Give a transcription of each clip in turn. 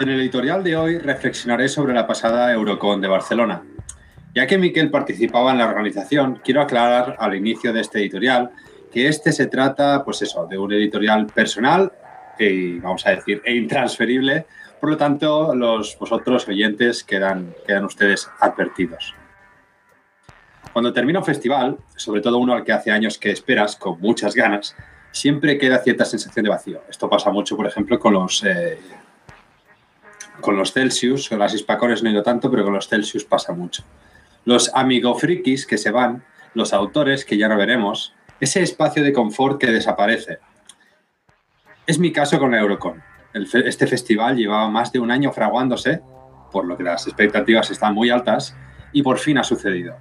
En el editorial de hoy reflexionaré sobre la pasada Eurocon de Barcelona. Ya que Miquel participaba en la organización, quiero aclarar al inicio de este editorial que este se trata, pues eso, de un editorial personal y, vamos a decir, e intransferible. Por lo tanto, los vosotros oyentes quedan, quedan ustedes advertidos. Cuando termina un festival, sobre todo uno al que hace años que esperas con muchas ganas, siempre queda cierta sensación de vacío. Esto pasa mucho, por ejemplo, con los eh, con los Celsius, con las Hispacones no he ido tanto, pero con los Celsius pasa mucho. Los amigo frikis que se van, los autores que ya no veremos, ese espacio de confort que desaparece. Es mi caso con la Eurocon. este festival llevaba más de un año fraguándose, por lo que las expectativas están muy altas, y por fin ha sucedido.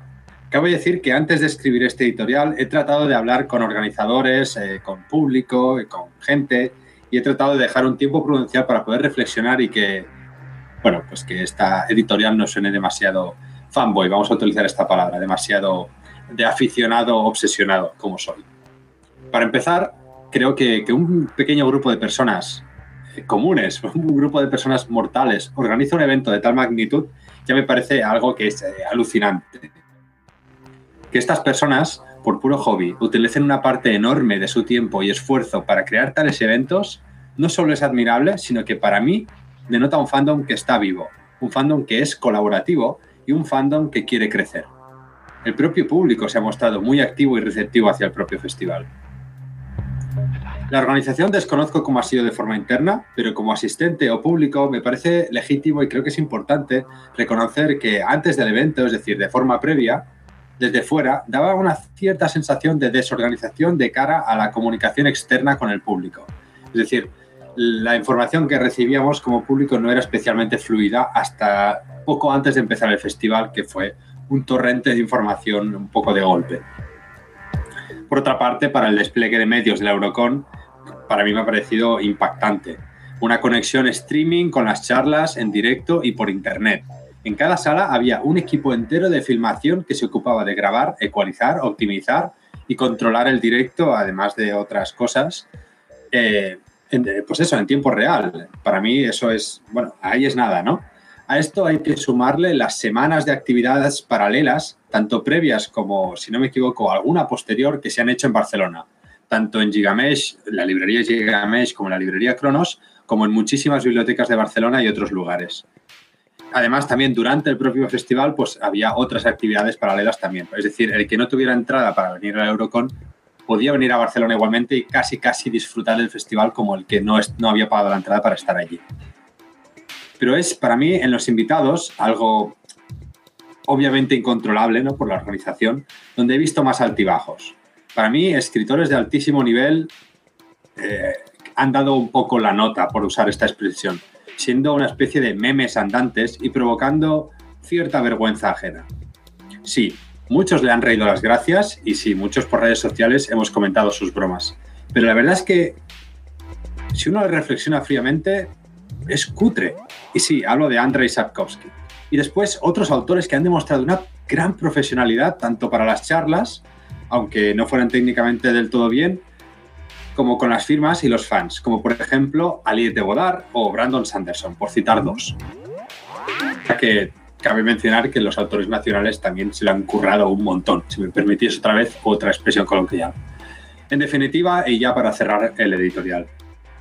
Cabe decir que antes de escribir este editorial he tratado de hablar con organizadores, eh, con público, con gente, y he tratado de dejar un tiempo prudencial para poder reflexionar y que bueno, pues que esta editorial no suene demasiado fanboy, vamos a utilizar esta palabra, demasiado de aficionado obsesionado como soy. Para empezar, creo que, un pequeño grupo de personas eh, comunes, un grupo de personas mortales, organiza un evento de tal magnitud, ya me parece algo que es eh, alucinante. Que estas personas, por puro hobby, utilicen una parte enorme de su tiempo y esfuerzo para crear tales eventos, no solo es admirable, sino que para mí denota un fandom que está vivo, un fandom que es colaborativo y un fandom que quiere crecer. El propio público se ha mostrado muy activo y receptivo hacia el propio festival. La organización desconozco cómo ha sido de forma interna, pero como asistente o público me parece legítimo y creo que es importante reconocer que antes del evento, es decir, de forma previa, desde fuera, daba una cierta sensación de desorganización de cara a la comunicación externa con el público. Es decir, la información que recibíamos como público no era especialmente fluida hasta poco antes de empezar el festival, que fue un torrente de información un poco de golpe. Por otra parte, para el despliegue de medios de la Eurocon, para mí me ha parecido impactante. Una conexión streaming con las charlas en directo y por internet. En cada sala había un equipo entero de filmación que se ocupaba de grabar, ecualizar, optimizar y controlar el directo, además de otras cosas. Eh, pues eso, en tiempo real. Para mí eso es, bueno, ahí es nada, ¿no? A esto hay que sumarle las semanas de actividades paralelas, tanto previas como, si no me equivoco, alguna posterior que se han hecho en Barcelona, tanto en Gigamesh, la librería Gigamesh como en la librería Cronos, como en muchísimas bibliotecas de Barcelona y otros lugares. Además, también durante el propio festival, pues había otras actividades paralelas también. Es decir, el que no tuviera entrada para venir a la Eurocon podía venir a Barcelona igualmente y casi, casi disfrutar del festival como el que no, no había pagado la entrada para estar allí. Pero es para mí en los invitados algo obviamente incontrolable ¿no? por la organización, donde he visto más altibajos. Para mí, escritores de altísimo nivel eh, han dado un poco la nota, por usar esta expresión, siendo una especie de memes andantes y provocando cierta vergüenza ajena. Sí, Muchos le han reído las gracias y sí, muchos por redes sociales hemos comentado sus bromas. Pero la verdad es que si uno reflexiona fríamente, es cutre. Y sí, hablo de Andrei Sapkowski. Y después otros autores que han demostrado una gran profesionalidad, tanto para las charlas, aunque no fueran técnicamente del todo bien, como con las firmas y los fans, como por ejemplo Aliette de Godard o Brandon Sanderson, por citar dos. Ya que cabe mencionar que los autores nacionales también se lo han currado un montón, si me permitís otra vez otra expresión coloquial. En definitiva, y ya para cerrar el editorial,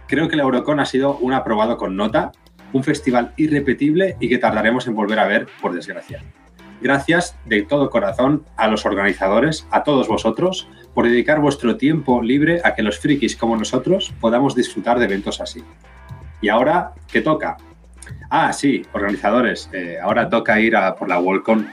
creo que la Eurocon ha sido un aprobado con nota, un festival irrepetible y que tardaremos en volver a ver, por desgracia. Gracias de todo corazón a los organizadores, a todos vosotros, por dedicar vuestro tiempo libre a que los frikis como nosotros podamos disfrutar de eventos así. Y ahora, ¿qué toca? Ah, sí, organizadores. Eh, ahora toca ir a por la Worldcon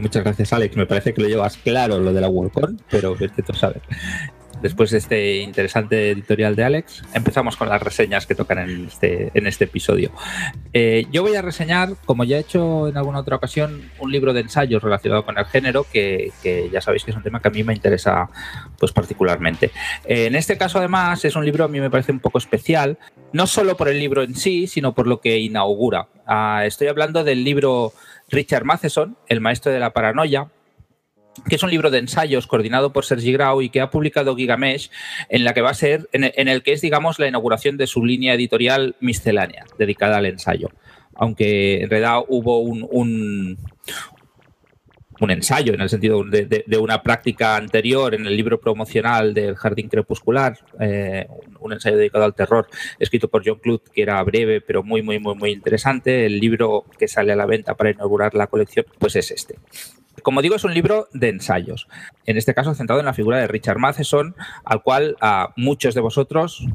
Muchas gracias, Alex. Me parece que lo llevas claro lo de la WorldCon, pero vete tú sabes después de este interesante editorial de Alex, empezamos con las reseñas que tocan en este, en este episodio. Eh, yo voy a reseñar, como ya he hecho en alguna otra ocasión, un libro de ensayos relacionado con el género, que, ya sabéis que es un tema que a mí me interesa pues, particularmente. Eh, en este caso, además, es un libro a mí me parece un poco especial, no solo por el libro en sí, sino por lo que inaugura. Ah, estoy hablando del libro Richard Matheson, El maestro de la paranoia, que es un libro de ensayos coordinado por Sergi Grau y que ha publicado Gigamesh, en la que va a ser, en el que es, digamos, la inauguración de su línea editorial miscelánea, dedicada al ensayo. Aunque en realidad hubo un, un, ensayo en el sentido de, una práctica anterior en el libro promocional del Jardín Crepuscular, eh, un ensayo dedicado al terror, escrito por John Clute, que era breve pero muy, muy, muy, muy interesante. El libro que sale a la venta para inaugurar la colección, pues es este. Como digo, es un libro de ensayos, en este caso centrado en la figura de Richard Matheson, al cual a muchos de vosotros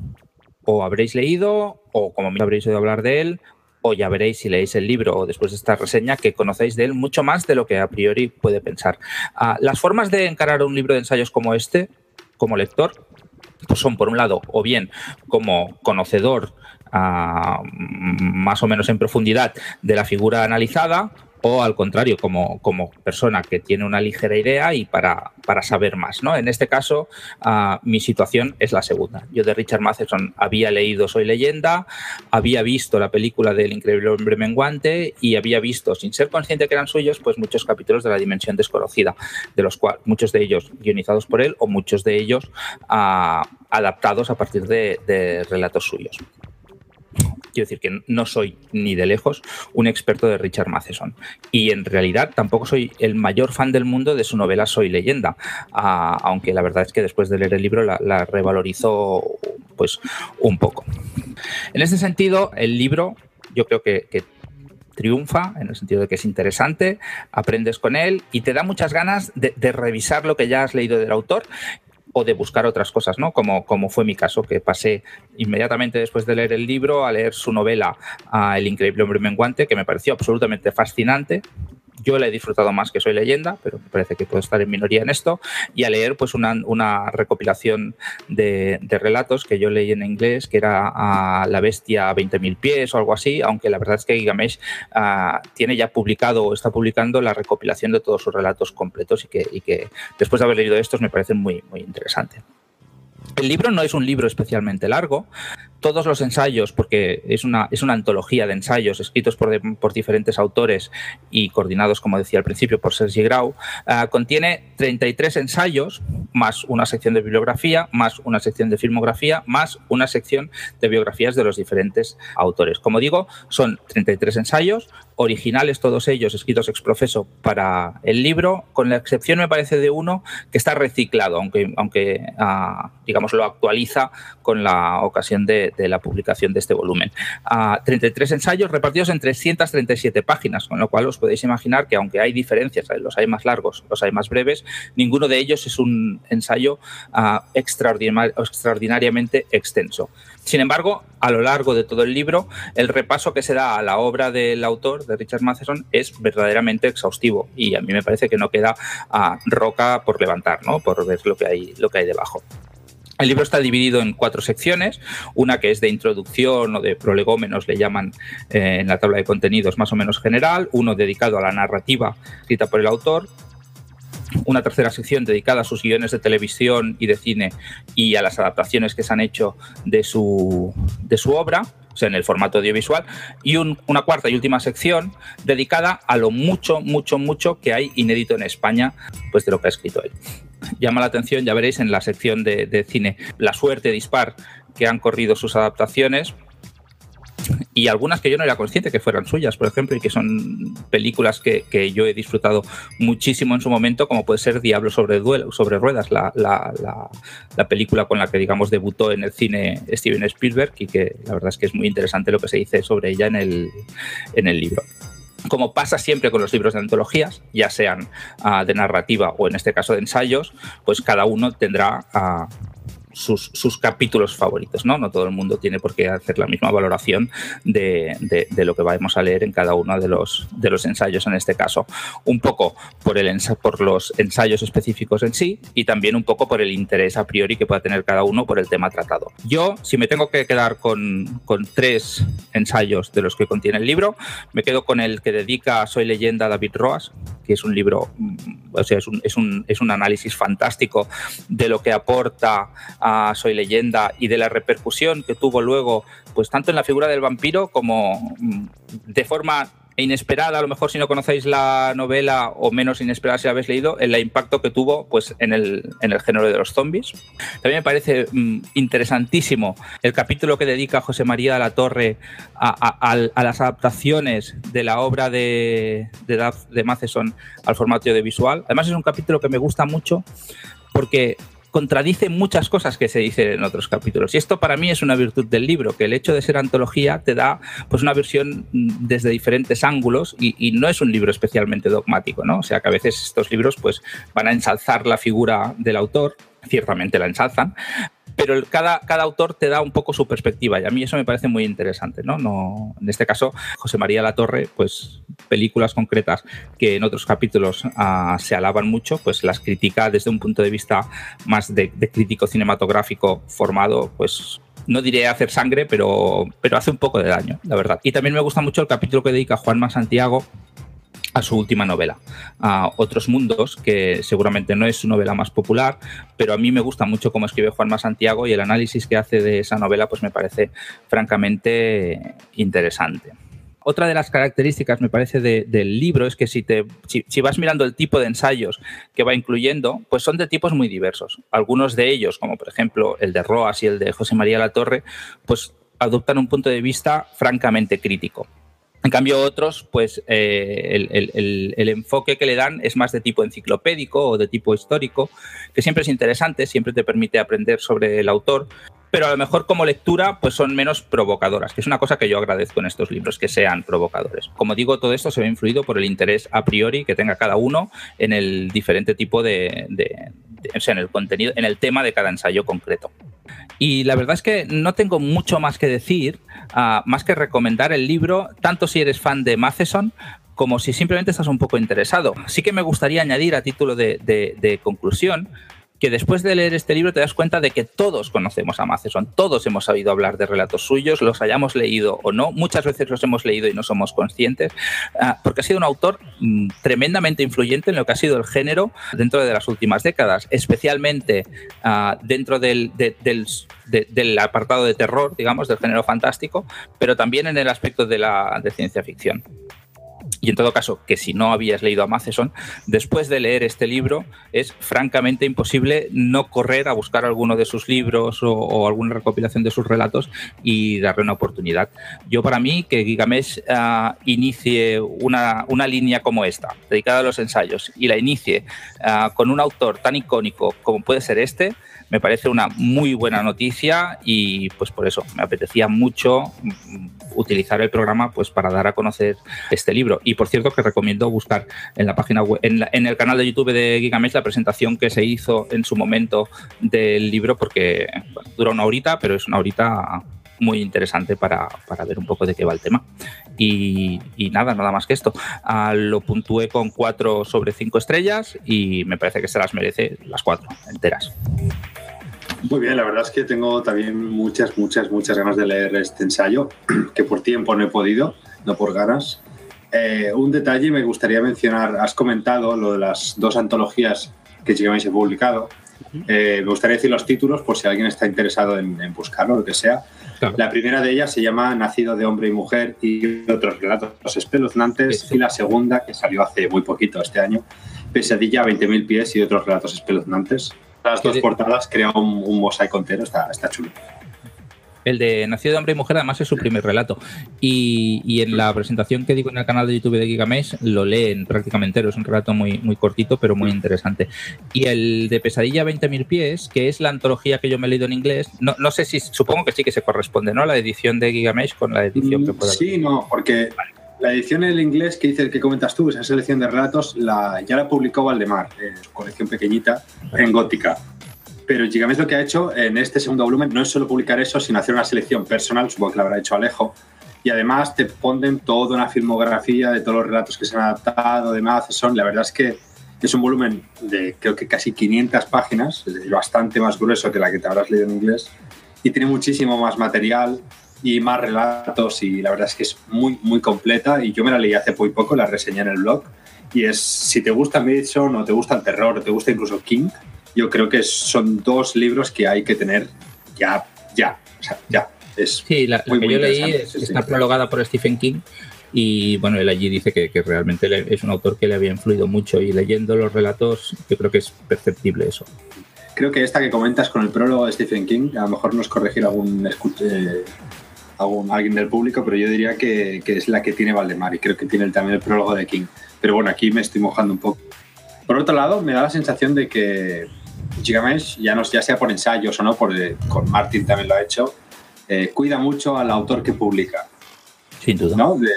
o habréis leído, o como me habréis oído hablar de él, o ya veréis si leéis el libro o después de esta reseña que conocéis de él mucho más de lo que a priori puede pensar. Ah, las formas de encarar un libro de ensayos como este, como lector, pues son por un lado, o bien como conocedor ah, más o menos en profundidad de la figura analizada, o al contrario, como, como persona que tiene una ligera idea y para, para saber más. ¿no? En este caso, ah, mi situación es la segunda. Yo de Richard Matheson había leído Soy leyenda, había visto la película del increíble hombre menguante y había visto, sin ser consciente que eran suyos, pues muchos capítulos de la dimensión desconocida, de los cuales muchos de ellos guionizados por él o muchos de ellos ah, adaptados a partir de relatos suyos. Quiero decir que no soy ni de lejos un experto de Richard Matheson. Y en realidad tampoco soy el mayor fan del mundo de su novela Soy leyenda. Aunque la verdad es que después de leer el libro la, la revalorizó pues un poco. En este sentido, el libro yo creo que, triunfa, en el sentido de que es interesante, aprendes con él y te da muchas ganas de, revisar lo que ya has leído del autor o de buscar otras cosas, ¿no? Como, como fue mi caso, que pasé inmediatamente después de leer el libro a leer su novela El increíble hombre menguante, que me pareció absolutamente fascinante, yo la he disfrutado más que Soy leyenda, pero me parece que puedo estar en minoría en esto, y a leer pues una, una recopilación de, relatos que yo leí en inglés, que era La bestia a 20.000 pies o algo así, aunque la verdad es que Gigamesh uh, tiene ya publicado o está publicando la recopilación de todos sus relatos completos y que, y que después de haber leído estos me parecen muy, muy interesantes. El libro no es un libro especialmente largo. Todos los ensayos, porque es una, es una antología de ensayos escritos por, por diferentes autores y coordinados, como decía al principio, por Sergi Grau, uh, contiene 33 ensayos, más una sección de bibliografía, más una sección de filmografía, más una sección de biografías de los diferentes autores. Como digo, son 33 ensayos, originales todos ellos, escritos ex profeso para el libro, con la excepción, me parece, de uno que está reciclado, aunque, aunque uh, digamos, lo actualiza con la ocasión de, la publicación de este volumen. 33 ensayos repartidos en 337 páginas, con lo cual os podéis imaginar que aunque hay diferencias, los hay más largos, los hay más breves, ninguno de ellos es un ensayo extraordinariamente extenso. Sin embargo, a lo largo de todo el libro, el repaso que se da a la obra del autor, de Richard Matheson, es verdaderamente exhaustivo y a mí me parece que no queda roca por levantar, ¿no? por ver lo que hay, lo que hay debajo. El libro está dividido en cuatro secciones, una que es de introducción o de prolegómenos, le llaman eh, en la tabla de contenidos más o menos general, uno dedicado a la narrativa escrita por el autor, una tercera sección dedicada a sus guiones de televisión y de cine y a las adaptaciones que se han hecho de su, de su obra, o sea, en el formato audiovisual, y una cuarta y última sección dedicada a lo mucho, mucho, mucho que hay inédito en España, pues de lo que ha escrito él llama la atención, ya veréis en la sección de, cine, la suerte dispar que han corrido sus adaptaciones y algunas que yo no era consciente que fueran suyas, por ejemplo, y que son películas que, yo he disfrutado muchísimo en su momento, como puede ser Diablo sobre, ruedas, la, la, película con la que, digamos, debutó en el cine Steven Spielberg y que la verdad es que es muy interesante lo que se dice sobre ella en el, en el libro como pasa siempre con los libros de antologías, ya sean uh, de narrativa o en este caso de ensayos, pues cada uno tendrá uh, sus, capítulos favoritos, ¿no? No todo el mundo tiene por qué hacer la misma valoración de, lo que vamos a leer en cada uno de los, ensayos en este caso. Un poco por, los ensayos específicos en sí y también un poco por el interés a priori que pueda tener cada uno por el tema tratado. Yo, si me tengo que quedar con, tres ensayos de los que contiene el libro, me quedo con el que dedica Soy leyenda David Roas, que es un libro, mm, o sea, es un, análisis fantástico de lo que aporta Soy leyenda y de la repercusión que tuvo luego, pues tanto en la figura del vampiro como mm, de forma inesperada, a lo mejor si no conocéis la novela o menos inesperada si la habéis leído, el impacto que tuvo pues, en, el, en el género de los zombies. También me parece mm, interesantísimo el capítulo que dedica José María de la Torre a, las adaptaciones de la obra de, de, de Matheson al formato audiovisual. Además es un capítulo que me gusta mucho porque contradice muchas cosas que se dicen en otros capítulos. Y esto para mí es una virtud del libro, que el hecho de ser antología te da pues una versión mm, desde diferentes ángulos y, no es un libro especialmente dogmático, ¿no? O sea que a veces estos libros pues van a ensalzar la figura del autor, ciertamente la ensalzan, pero cada, cada autor te da un poco su perspectiva y a mí eso me parece muy interesante, ¿no? no en este caso, José María Latorre, pues películas concretas que en otros capítulos ah, se alaban mucho, pues las critica desde un punto de vista más de, crítico cinematográfico formado, pues no diré hacer sangre, pero, pero hace un poco de daño, la verdad. Y también me gusta mucho el capítulo que dedica Juanma Santiago a su última novela, a Otros Mundos, que seguramente no es su novela más popular, pero a mí me gusta mucho cómo escribe Juanma Santiago y el análisis que hace de esa novela pues me parece francamente interesante. Otra de las características, me parece, del libro es que si, te, si, vas mirando el tipo de ensayos que va incluyendo, pues son de tipos muy diversos. Algunos de ellos, como por ejemplo el de Roas y el de José María Latorre, pues adoptan un punto de vista francamente crítico. En cambio, otros, pues eh, el, enfoque que le dan es más de tipo enciclopédico o de tipo histórico, que siempre es interesante, siempre te permite aprender sobre el autor, pero a lo mejor como lectura, pues son menos provocadoras, que es una cosa que yo agradezco en estos libros, que sean provocadores. Como digo, todo esto se ve influido por el interés a priori que tenga cada uno en el diferente tipo de o sea, en el contenido, en el tema de cada ensayo concreto. Y la verdad es que no tengo mucho más que decir, ah, más que recomendar el libro, tanto si eres fan de Matheson como si simplemente estás un poco interesado. Sí que me gustaría añadir a título de conclusión que después de leer este libro te das cuenta de que todos conocemos a Matheson, todos hemos oído hablar de relatos suyos, los hayamos leído o no, muchas veces los hemos leído y no somos conscientes, ah, porque ha sido un autor mm, tremendamente influyente en lo que ha sido el género dentro de las últimas décadas, especialmente ah, dentro del, del, apartado de terror, digamos, del género fantástico, pero también en el aspecto de la de ciencia ficción. Y en todo caso, que si no habías leído a Matheson, después de leer este libro es francamente imposible no correr a buscar alguno de sus libros o, alguna recopilación de sus relatos y darle una oportunidad. Yo para mí, que Gigamesh uh, inicie una, una, línea como esta, dedicada a los ensayos, y la inicie uh, con un autor tan icónico como puede ser este, me parece una muy buena noticia y pues por eso me apetecía mucho utilizar el programa pues para dar a conocer este libro. Y por cierto que recomiendo buscar en la página web, en, el canal de YouTube de Gigamesh la presentación que se hizo en su momento del libro porque dura una horita, pero es una horita muy interesante para, ver un poco de qué va el tema. Y, nada, nada más que esto. Ah, lo puntué con 4 sobre 5 estrellas y me parece que se las merece las 4 enteras. Muy bien, la verdad es que tengo también muchas, muchas, muchas ganas de leer este ensayo, que por tiempo no he podido, no por ganas. Eh, un detalle me gustaría mencionar, has comentado lo de las dos antologías que llegáis he publicado. Eh, me gustaría decir los títulos por si alguien está interesado en, buscarlo, lo que sea. La primera de ellas se llama Nacido de hombre y mujer y otros relatos espeluznantes. Y la segunda, que salió hace muy poquito este año, Pesadilla a 20.000 pies y otros relatos espeluznantes las dos portadas crea un, mosaico entero, está, está chulo. El de Nacido de Hombre y Mujer, además, es su primer relato. Y, en la presentación que digo en el canal de YouTube de Gigamesh, lo leen prácticamente Es un relato muy, muy cortito, pero muy interesante. Y el de Pesadilla 20.000 pies, que es la antología que yo me he leído en inglés, no, no, sé si, supongo que sí que se corresponde, ¿no? La edición de Gigamesh con la edición que pueda Sí, no, porque la edición en inglés que dice el que comentas tú, esa selección de relatos, la, ya la publicó Valdemar, su colección pequeñita, en gótica. Pero Gigamesh lo que ha hecho en este segundo volumen no es solo publicar eso, sino hacer una selección personal, supongo que lo habrá hecho Alejo, y además te ponen toda una filmografía de todos los relatos que se han adaptado de Matheson. La verdad es que es un volumen de creo que casi 500 páginas, es decir, bastante más grueso que la que te habrás leído en inglés, y tiene muchísimo más material y más relatos y la verdad es que es muy, muy completa y yo me la leí hace muy poco, la reseñé en el blog y es, si te gusta Mason o te gusta el terror o te gusta incluso King, yo creo que son dos libros que hay que tener ya, ya, o sea, ya. Es sí, la, que yo leí está prologada por Stephen King y bueno, él allí dice que, que, realmente es un autor que le había influido mucho y leyendo los relatos yo creo que es perceptible eso. Creo que esta que comentas con el prólogo de Stephen King, a lo mejor nos corregirá algún, eh, algún alguien del público, pero yo diría que, que, es la que tiene Valdemar y creo que tiene también el prólogo de King. Pero bueno, aquí me estoy mojando un poco. Por otro lado, me da la sensación de que Gigamesh, ya, no, ya sea por ensayos o no, por, eh, con Martin también lo ha hecho, eh, cuida mucho al autor que publica. Sin duda. ¿no? De,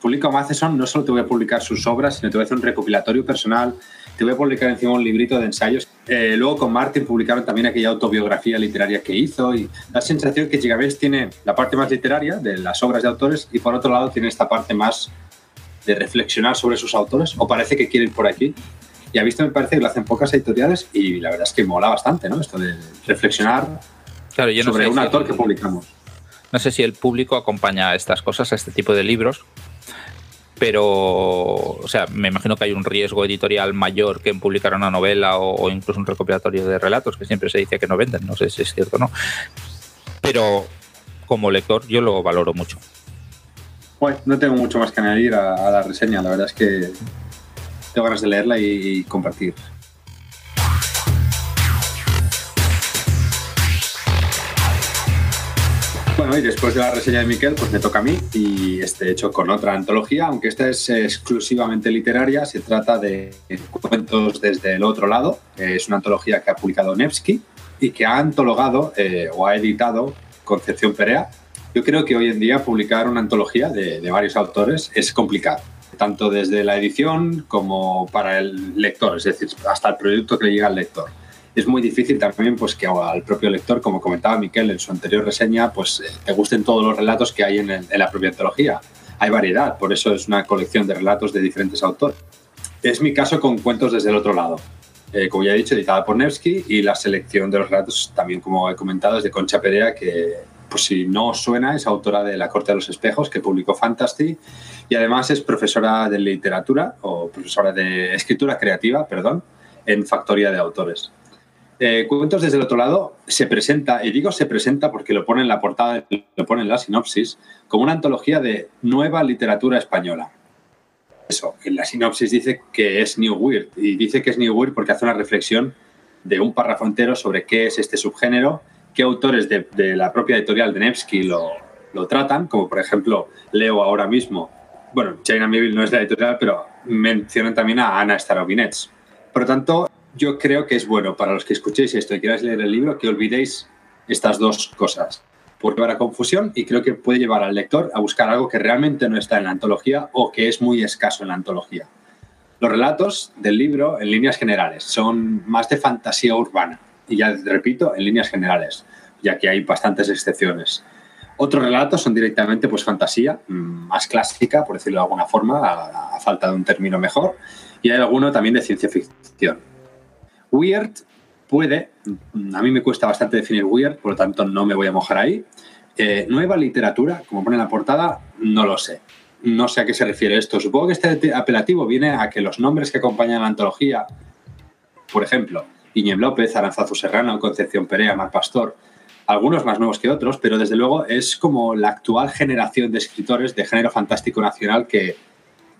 publica Matheson, no solo te voy a publicar sus obras, sino te voy a hacer un recopilatorio personal, te voy a publicar encima un librito de ensayos. Eh, luego con Martin publicaron también aquella autobiografía literaria que hizo y la sensación que Gigamesh tiene la parte más literaria de las obras de autores y por otro lado tiene esta parte más de reflexionar sobre sus autores, o parece que quieren ir por aquí. Y a visto me parece que lo hacen pocas editoriales y la verdad es que mola bastante, ¿no? Esto de reflexionar claro, yo no sobre un si autor el, que publicamos. No sé si el público acompaña a estas cosas, a este tipo de libros, pero, o sea, me imagino que hay un riesgo editorial mayor que en publicar una novela o, o incluso un recopilatorio de relatos, que siempre se dice que no venden, no sé si es cierto o no. Pero como lector yo lo valoro mucho. Bueno, no tengo mucho más que añadir a, a, la reseña. La verdad es que tengo ganas de leerla y, y, compartir. Bueno, y después de la reseña de Miquel, pues me toca a mí y este hecho con otra antología, aunque esta es exclusivamente literaria, se trata de cuentos desde el otro lado. Es una antología que ha publicado Nevsky y que ha antologado eh, o ha editado Concepción Perea, yo creo que hoy en día publicar una antología de, de, varios autores es complicado, tanto desde la edición como para el lector, es decir, hasta el producto que le llega al lector. Es muy difícil también pues, que al propio lector, como comentaba Miquel en su anterior reseña, pues eh, te gusten todos los relatos que hay en, el, en la propia antología. Hay variedad, por eso es una colección de relatos de diferentes autores. Es mi caso con Cuentos desde el otro lado, eh, como ya he dicho, editada por Nevsky, y la selección de los relatos, también como he comentado, es de Concha Perea, que pues si no suena, es autora de La Corte de los Espejos, que publicó Fantasy, y además es profesora de literatura, o profesora de escritura creativa, perdón, en Factoría de Autores. Eh, Cuentos desde el otro lado se presenta, y digo se presenta porque lo pone en la portada, lo pone en la sinopsis, como una antología de nueva literatura española. Eso, en la sinopsis dice que es New Weird, y dice que es New Weird porque hace una reflexión de un párrafo entero sobre qué es este subgénero qué autores de, la propia editorial de Nevsky lo, tratan, como por ejemplo leo ahora mismo, bueno, China Mieville no es la editorial, pero mencionan también a Ana Starobinets. Por lo tanto, yo creo que es bueno para los que escuchéis esto y queráis leer el libro que olvidéis estas dos cosas. Puede llevar a confusión y creo que puede llevar al lector a buscar algo que realmente no está en la antología o que es muy escaso en la antología. Los relatos del libro, en líneas generales, son más de fantasía urbana y ya repito, en líneas generales, ya que hay bastantes excepciones. Otros relatos son directamente pues fantasía, más clásica, por decirlo de alguna forma, a, falta de un término mejor, y hay alguno también de ciencia ficción. Weird puede, a mí me cuesta bastante definir weird, por lo tanto no me voy a mojar ahí. Eh, nueva literatura, como pone en la portada, no lo sé. No sé a qué se refiere esto. Supongo que este apelativo viene a que los nombres que acompañan la antología, por ejemplo, Iñem López, Aranzazu Serrano, Concepción Perea, Mar Pastor, algunos más nuevos que otros, pero desde luego es como la actual generación de escritores de género fantástico nacional que,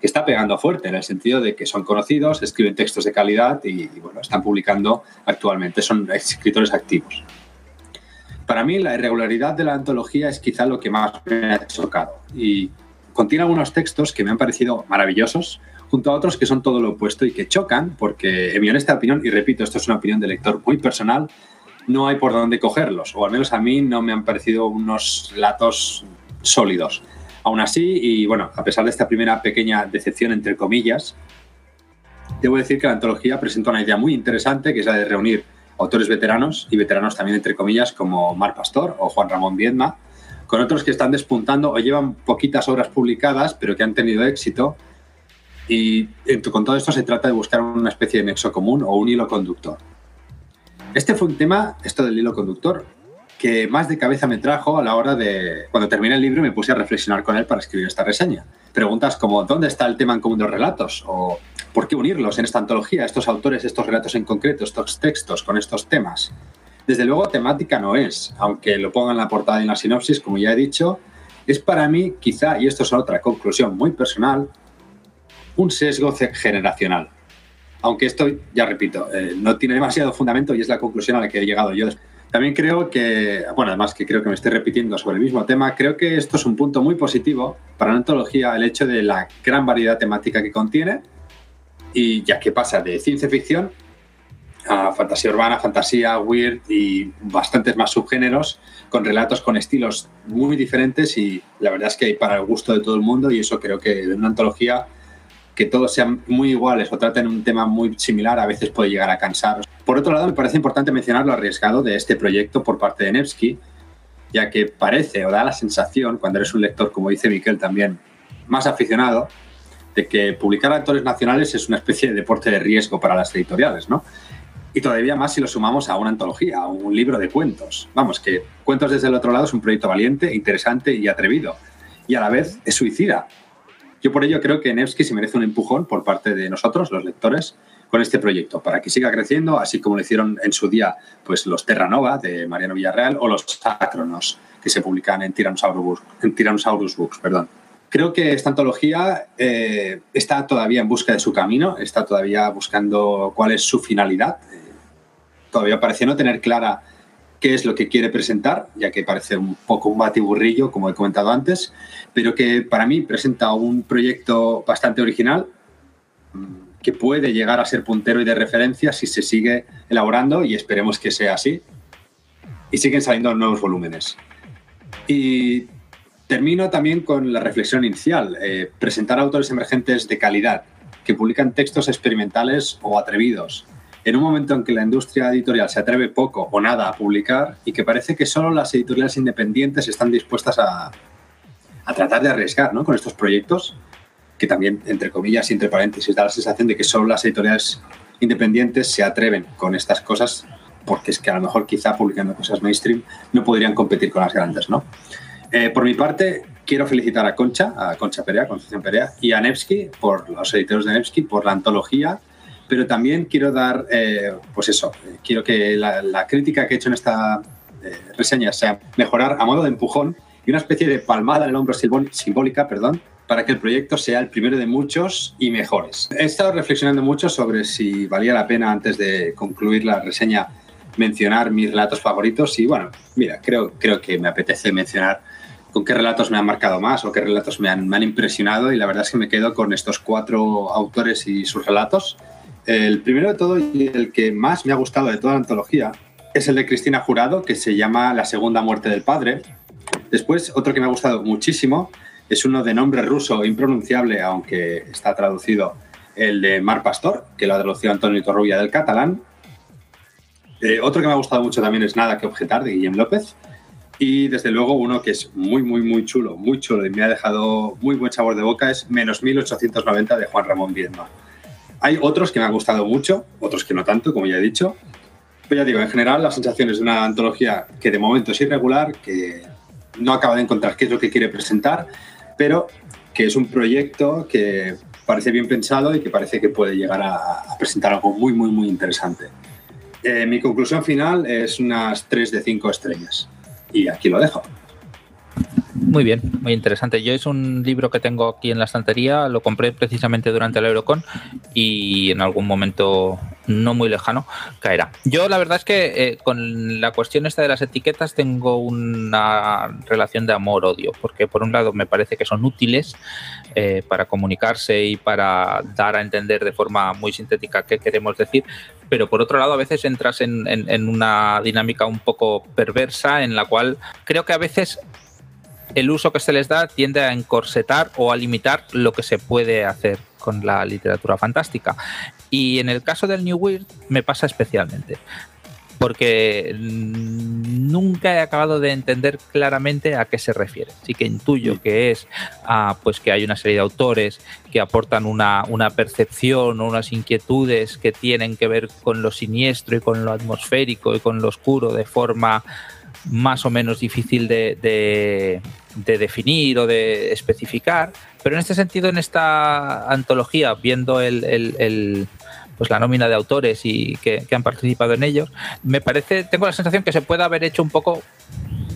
que está pegando fuerte, en el sentido de que son conocidos, escriben textos de calidad y, y bueno, están publicando actualmente, son escritores activos. Para mí la irregularidad de la antología es quizá lo que más me ha chocado y contiene algunos textos que me han parecido maravillosos, junto a otros que son todo lo opuesto y que chocan, porque en mi honesta opinión, y repito, esto es una opinión de lector muy personal, no hay por dónde cogerlos, o al menos a mí no me han parecido unos relatos sólidos. Aún así, y bueno, a pesar de esta primera pequeña decepción, entre comillas, debo decir que la antología presenta una idea muy interesante, que es la de reunir autores veteranos y veteranos también entre comillas como Mar Pastor o Juan Ramón Viedma, con otros que están despuntando o llevan poquitas obras publicadas pero que han tenido éxito y con todo esto se trata de buscar una especie de nexo común o un hilo conductor. Este fue un tema, esto del hilo conductor, que más de cabeza me trajo a la hora de, cuando terminé el libro, me puse a reflexionar con él para escribir esta reseña. Preguntas como, ¿dónde está el tema en común de los relatos? ¿O por qué unirlos en esta antología, estos autores, estos relatos en concreto, estos textos con estos temas? Desde luego, temática no es, aunque lo ponga en la portada y en la sinopsis, como ya he dicho, es para mí, quizá, y esto es otra conclusión muy personal, un sesgo generacional. Aunque esto, ya repito, eh, no tiene demasiado fundamento y es la conclusión a la que he llegado yo también creo que, bueno, además que creo que me estoy repitiendo sobre el mismo tema, creo que esto es un punto muy positivo para la antología, el hecho de la gran variedad temática que contiene, y ya que pasa de ciencia ficción a fantasía urbana, fantasía, weird y bastantes más subgéneros, con relatos con estilos muy diferentes y la verdad es que hay para el gusto de todo el mundo y eso creo que en una antología que todos sean muy iguales o traten un tema muy similar a veces puede llegar a cansar. Por otro lado, me parece importante mencionar lo arriesgado de este proyecto por parte de Nevsky, ya que parece o da la sensación, cuando eres un lector, como dice Miquel también, más aficionado, de que publicar actores nacionales es una especie de deporte de riesgo para las editoriales, ¿no? Y todavía más si lo sumamos a una antología, a un libro de cuentos. Vamos, que Cuentos desde el otro lado es un proyecto valiente, interesante y atrevido. Y a la vez es suicida, yo por ello creo que Nevsky se merece un empujón por parte de nosotros, los lectores, con este proyecto, para que siga creciendo, así como lo hicieron en su día pues, los Terranova de Mariano Villarreal o los Acronos, que se publican en Tyrannosaurus, Books. Perdón. Creo que esta antología eh, está todavía en busca de su camino, está todavía buscando cuál es su finalidad. Eh, todavía parece no tener clara qué es lo que quiere presentar, ya que parece un poco un batiburrillo, como he comentado antes, pero que para mí presenta un proyecto bastante original mm, que puede llegar a ser puntero y de referencia si se sigue elaborando y esperemos que sea así. Y siguen saliendo nuevos volúmenes. Y termino también con la reflexión inicial, eh, presentar autores emergentes de calidad que publican textos experimentales o atrevidos, en un momento en que la industria editorial se atreve poco o nada a publicar y que parece que solo las editoriales independientes están dispuestas a, tratar de arriesgar ¿no? con estos proyectos, que también, entre comillas y entre paréntesis, da la sensación de que solo las editoriales independientes se atreven con estas cosas porque es que a lo mejor quizá publicando cosas mainstream no podrían competir con las grandes, ¿no? Eh, por mi parte, quiero felicitar a Concha, a Concha Perea, Concepción Perea, y a Nevsky, por los editores de Nevsky, por la antología pero también quiero dar, eh, pues eso, quiero que la, crítica que he hecho en esta eh, reseña sea mejorar a modo de empujón y una especie de palmada en el hombro simbólica, perdón, para que el proyecto sea el primero de muchos y mejores. He estado reflexionando mucho sobre si valía la pena antes de concluir la reseña mencionar mis relatos favoritos y bueno, mira, creo, creo que me apetece mencionar con qué relatos me han marcado más o qué relatos me han, me han impresionado y la verdad es que me quedo con estos cuatro autores y sus relatos el primero de todo y el que más me ha gustado de toda la antología es el de Cristina Jurado, que se llama La segunda muerte del padre. Después, otro que me ha gustado muchísimo es uno de nombre ruso impronunciable, aunque está traducido, el de Mar Pastor, que lo ha traducido Antonio Torrubia del catalán. Eh, otro que me ha gustado mucho también es Nada que objetar, de Guillem López. Y desde luego uno que es muy, muy, muy chulo, muy chulo y me ha dejado muy buen sabor de boca es Menos 1890 de Juan Ramón Viedma. Hay otros que me han gustado mucho, otros que no tanto, como ya he dicho. Pero ya digo, en general, la sensación es de una antología que de momento es irregular, que no acaba de encontrar qué es lo que quiere presentar, pero que es un proyecto que parece bien pensado y que parece que puede llegar a, presentar algo muy, muy, muy interesante. Eh, mi conclusión final es unas 3 de 5 estrellas. Y aquí lo dejo. Muy bien, muy interesante. Yo es un libro que tengo aquí en la estantería, lo compré precisamente durante el Eurocon y en algún momento no muy lejano caerá. Yo la verdad es que eh, con la cuestión esta de las etiquetas tengo una relación de amor-odio, porque por un lado me parece que son útiles eh, para comunicarse y para dar a entender de forma muy sintética qué queremos decir, pero por otro lado a veces entras en, en una dinámica un poco perversa en la cual creo que a veces el uso que se les da tiende a encorsetar o a limitar lo que se puede hacer con la literatura fantástica. Y en el caso del New Weird me pasa especialmente. porque nunca he acabado de entender claramente a qué se refiere. Sí que intuyo que es ah, pues que hay una serie de autores que aportan una, una percepción o unas inquietudes que tienen que ver con lo siniestro y con lo atmosférico y con lo oscuro de forma más o menos difícil de, definir o de especificar. Pero en este sentido, en esta antología, viendo el, pues la nómina de autores y que, han participado en ellos, me parece, tengo la sensación que se puede haber hecho un poco,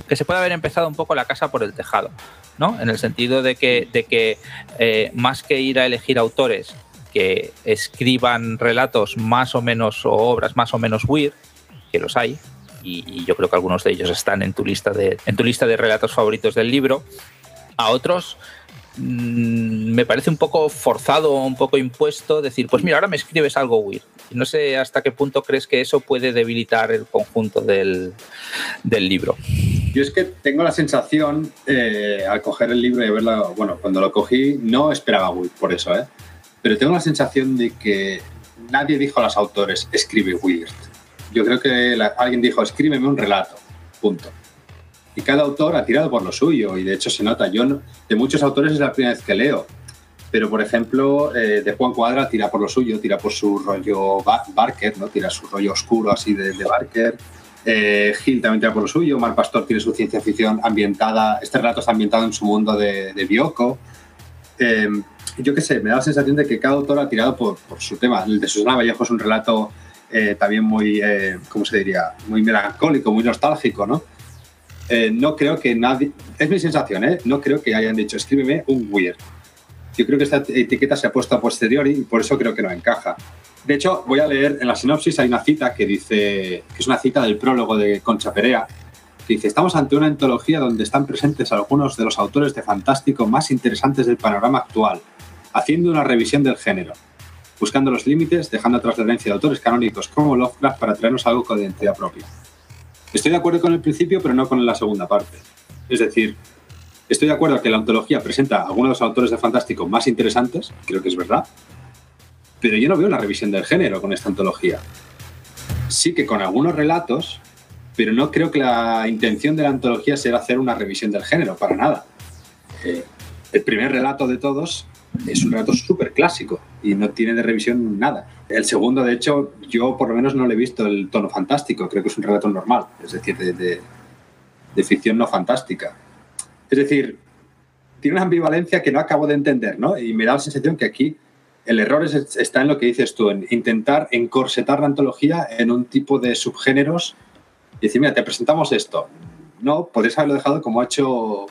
que se puede haber empezado un poco la casa por el tejado, ¿no? En el sentido de que, de que eh, más que ir a elegir autores que escriban relatos más o menos o obras más o menos weird, que los hay, y, yo creo que algunos de ellos están en tu lista de, en tu lista de relatos favoritos del libro. A otros mm, me parece un poco forzado, un poco impuesto decir, pues mira, ahora me escribes algo weird. No sé hasta qué punto crees que eso puede debilitar el conjunto del, libro. Yo es que tengo la sensación, eh, al coger el libro y verlo, bueno, cuando lo cogí no esperaba weird por eso, ¿eh? Pero tengo la sensación de que nadie dijo a los autores, escribe weird yo creo que alguien dijo, escríbeme un relato, punto. Y cada autor ha tirado por lo suyo, y de hecho se nota. Yo, de muchos autores es la primera vez que leo, pero por ejemplo, eh, de Juan Cuadra tira por lo suyo, tira por su rollo Barker, ¿no? tira su rollo oscuro así de, Barker. Eh, Gil también tira por lo suyo, Mar Pastor tiene su ciencia ficción ambientada, este relato está ambientado en su mundo de, de Bioko. Eh, yo qué sé, me da la sensación de que cada autor ha tirado por, por su tema. El de Susana Vallejo es un relato eh, también muy, eh, ¿cómo se diría? Muy melancólico, muy nostálgico, ¿no? Eh, no creo que nadie, es mi sensación, ¿eh? No creo que hayan dicho, escríbeme un weird. Yo creo que esta etiqueta se ha puesto a posteriori y por eso creo que no encaja. De hecho, voy a leer en la sinopsis, hay una cita que dice, que es una cita del prólogo de Concha Perea, que dice, estamos ante una antología donde están presentes algunos de los autores de fantástico más interesantes del panorama actual, haciendo una revisión del género buscando los límites, dejando atrás la herencia de autores canónicos como Lovecraft para traernos algo con identidad propia. Estoy de acuerdo con el principio, pero no con la segunda parte. Es decir, estoy de acuerdo que la ontología presenta a algunos de los autores de Fantástico más interesantes, creo que es verdad, pero yo no veo una revisión del género con esta antología. Sí que con algunos relatos, pero no creo que la intención de la antología sea hacer una revisión del género, para nada. Eh, el primer relato de todos es un relato súper clásico y no tiene de revisión nada. El segundo, de hecho, yo por lo menos no le he visto el tono fantástico, creo que es un relato normal, es decir, de, ficción no fantástica. Es decir, tiene una ambivalencia que no acabo de entender, ¿no? Y me da la sensación que aquí el error está en lo que dices tú, en intentar encorsetar la antología en un tipo de subgéneros y decir, mira, te presentamos esto. No, podrías haberlo dejado como ha hecho,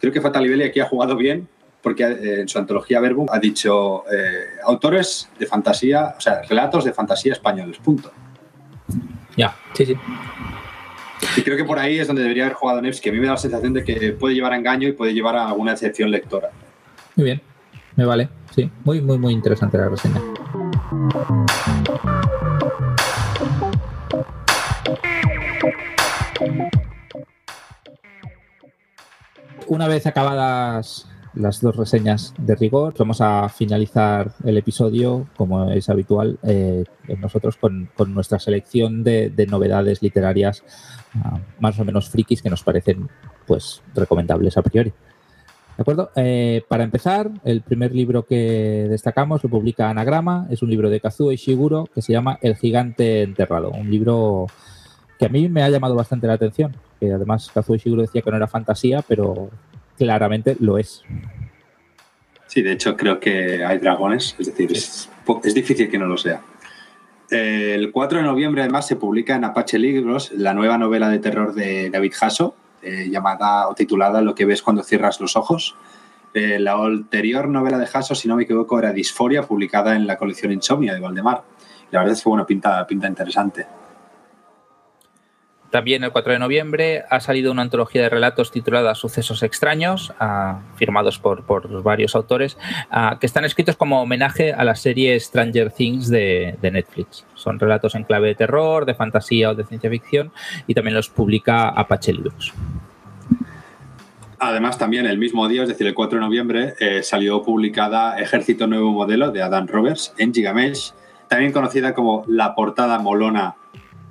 creo que Fatal y aquí ha jugado bien, porque eh, en su antología Verbum ha dicho eh, autores de fantasía, o sea, relatos de fantasía españoles, punto. Ya, sí, sí. Y creo que por ahí es donde debería haber jugado Nevsky. A mí me da la sensación de que puede llevar a engaño y puede llevar a alguna excepción lectora. Muy bien, me vale. Sí, muy, muy, muy interesante la reseña. Una vez acabadas las dos reseñas de rigor. Vamos a finalizar el episodio, como es habitual, eh, nosotros con, nuestra selección de, novedades literarias ah, más o menos frikis que nos parecen pues recomendables a priori. ¿De acuerdo? Eh, para empezar, el primer libro que destacamos lo publica Anagrama, es un libro de Kazuo Ishiguro que se llama El gigante enterrado, un libro que a mí me ha llamado bastante la atención, que además Kazuo Ishiguro decía que no era fantasía, pero claramente lo es. Sí, de hecho creo que hay dragones, es decir, es, difícil que no lo sea. El 4 de noviembre además se publica en Apache Libros la nueva novela de terror de David Hasso, eh, llamada o titulada Lo que ves cuando cierras los ojos. Eh, la anterior novela de Hasso, si no me equivoco, era Disforia, publicada en la colección Insomnia de Valdemar. La verdad es que bueno, pinta, pinta interesante. También el 4 de noviembre ha salido una antología de relatos titulada Sucesos extraños, ah, firmados por, varios autores, ah, que están escritos como homenaje a la serie Stranger Things de, Netflix. Son relatos en clave de terror, de fantasía o de ciencia ficción y también los publica Apache Libros. Además, también el mismo día, es decir, el 4 de noviembre, eh, salió publicada Ejército Nuevo Modelo de Adam Roberts en Gigamesh, también conocida como La Portada Molona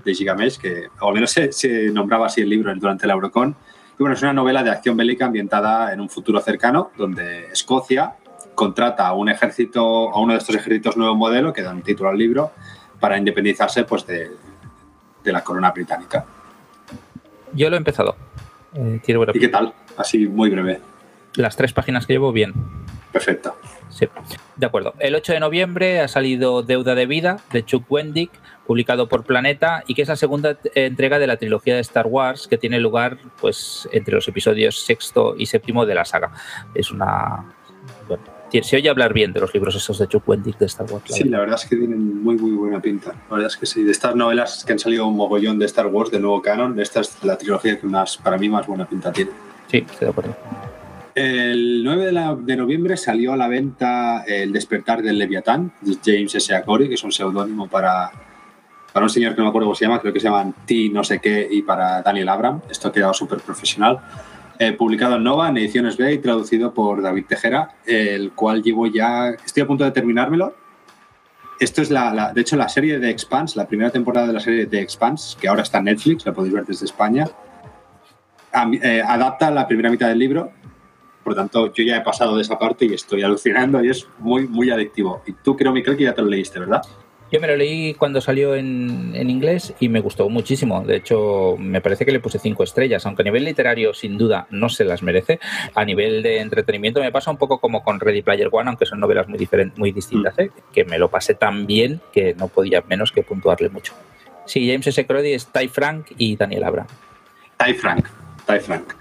de Gigamesh, que o al menos se, se, nombraba así el libro durante la Eurocon. Y bueno, es una novela de acción bélica ambientada en un futuro cercano, donde Escocia contrata a un ejército, a uno de estos ejércitos nuevo modelo, que dan título al libro, para independizarse pues, de, de la corona británica. Yo lo he empezado. Eh, ¿Y qué tal? Así muy breve. Las tres páginas que llevo, bien. Perfecto. Sí, de acuerdo. El 8 de noviembre ha salido Deuda de Vida de Chuck Wendig, publicado por Planeta, y que es la segunda entrega de la trilogía de Star Wars que tiene lugar pues, entre los episodios sexto y séptimo de la saga. Es una. se oye hablar bien de los libros esos de Chuck Wendig de Star Wars. sí, la verdad es que tienen muy, muy buena pinta. La verdad es que sí. De estas novelas que han salido un mogollón de Star Wars, de nuevo canon, esta es la trilogía que más, para mí más buena pinta tiene. Sí, estoy de acuerdo. El 9 de, noviembre salió a la venta El despertar del Leviatán, de James S. Corey, que es un seudónimo para, para un señor que no me acuerdo cómo se llama, creo que se llama T no sé qué, y para Daniel Abram. Esto ha quedado súper profesional. Eh, publicado en Nova, en ediciones B y traducido por David Tejera, el cual llevo ya, estoy a punto de terminármelo. Esto es la, de hecho, la serie de Expanse, la primera temporada de la serie de Expanse, que ahora está en Netflix, la podéis ver desde España. Eh, adapta la primera mitad del libro por lo tanto, yo ya he pasado de esa parte y estoy alucinando y es muy, muy adictivo. Y tú creo, Miquel, que ya te lo leíste, ¿verdad? Yo me lo leí cuando salió en, en, inglés y me gustó muchísimo. De hecho, me parece que le puse cinco estrellas, aunque a nivel literario, sin duda, no se las merece. A nivel de entretenimiento me pasa un poco como con Ready Player One, aunque son novelas muy, diferentes, muy distintas. ¿eh? que me lo pasé tan bien que no podía menos que puntuarle mucho. Sí, James S. Crowdy es Ty Frank y Daniel Abra. Ty Frank, Ty Frank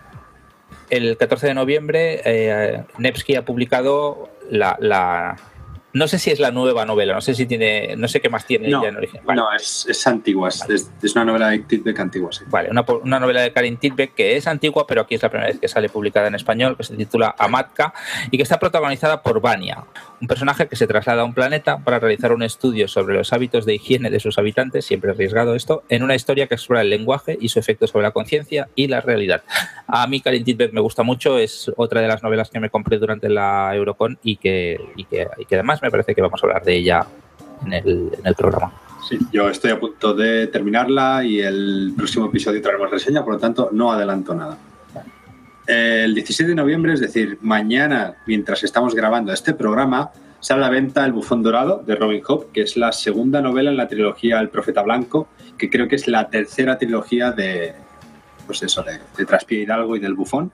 el 14 de noviembre eh, Nevsky ha publicado la, la, no sé si es la nueva novela, no sé si tiene, no sé qué más tiene ella en origen. No, es, es antigua, es, es, una novela de Tidbeck antigua, sí. Vale, una, una, novela de Karin Tidbeck que es antigua, pero aquí es la primera vez que sale publicada en español, que se titula Amatka y que está protagonizada por Vania, un personaje que se traslada a un planeta para realizar un estudio sobre los hábitos de higiene de sus habitantes, siempre arriesgado esto, en una historia que explora el lenguaje y su efecto sobre la conciencia y la realidad. A mí Karin Tidbeck me gusta mucho, es otra de las novelas que me compré durante la Eurocon y que, y que, y que además me parece que vamos a hablar de ella en el, en el programa. Sí, yo estoy a punto de terminarla y el próximo episodio traeremos reseña, por lo tanto no adelanto nada. El 17 de noviembre, es decir, mañana, mientras estamos grabando este programa, sale a la venta El Bufón Dorado de Robin Hood, que es la segunda novela en la trilogía El Profeta Blanco, que creo que es la tercera trilogía de, pues eso, de, de Traspié Hidalgo y del Bufón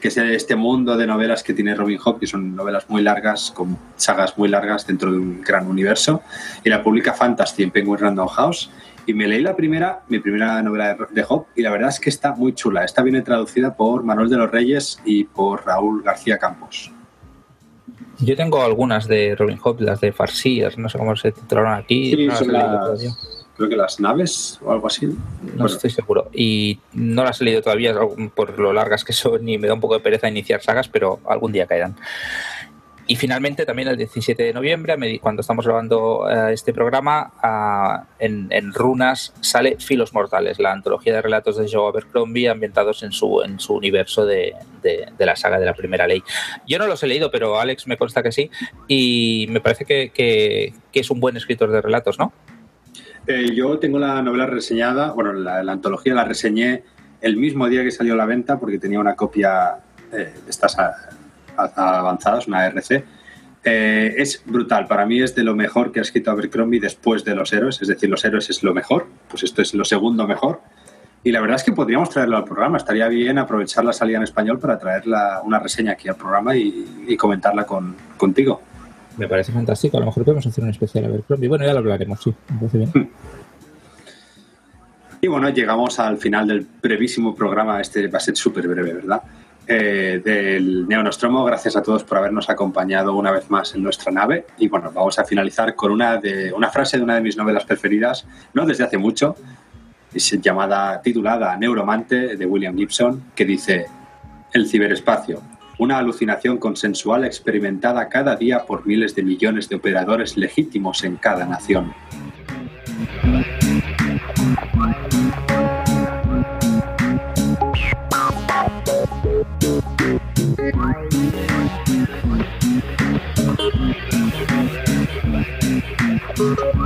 que es este mundo de novelas que tiene Robin Hood, que son novelas muy largas, con sagas muy largas dentro de un gran universo. Y la publica Fantasy en Penguin Random House. Y me leí la primera, mi primera novela de Hope, y la verdad es que está muy chula. Está bien traducida por Manuel de los Reyes y por Raúl García Campos. Yo tengo algunas de Robin Hood, las de Farsias, no sé cómo se titularon aquí. Sí, las, creo que las naves o algo así. No estoy seguro. Y no las he leído todavía por lo largas que son y me da un poco de pereza iniciar sagas, pero algún día caerán. Y finalmente, también el 17 de noviembre, cuando estamos grabando eh, este programa, en, Runas sale Filos Mortales, la antología de relatos de Joe Abercrombie ambientados en su, en su universo de, la saga de la Primera Ley. Yo no los he leído, pero Alex me consta que sí, y me parece que, que es un buen escritor de relatos, ¿no? Eh, yo tengo la novela reseñada, bueno, la, antología la reseñé el mismo día que salió a la venta porque tenía una copia eh, de estas avanzadas, una RC. Eh, es brutal, para mí es de lo mejor que ha escrito Abercrombie después de Los Héroes, es decir, Los Héroes es lo mejor, pues esto es lo segundo mejor. Y la verdad es que podríamos traerlo al programa, estaría bien aprovechar la salida en español para traer una reseña aquí al programa y, comentarla con, contigo. Me parece fantástico. A lo mejor podemos hacer un especial a ver Bueno, ya lo hablaremos, sí. Me parece bien. Y bueno, llegamos al final del brevísimo programa. Este va a ser súper breve, ¿verdad? Eh, del Neonostromo. Gracias a todos por habernos acompañado una vez más en nuestra nave. Y bueno, vamos a finalizar con una, de, una frase de una de mis novelas preferidas, no desde hace mucho, es llamada, titulada Neuromante, de William Gibson, que dice: El ciberespacio, una alucinación consensual experimentada cada día por miles de millones de operadores legítimos en cada nación. Thank you.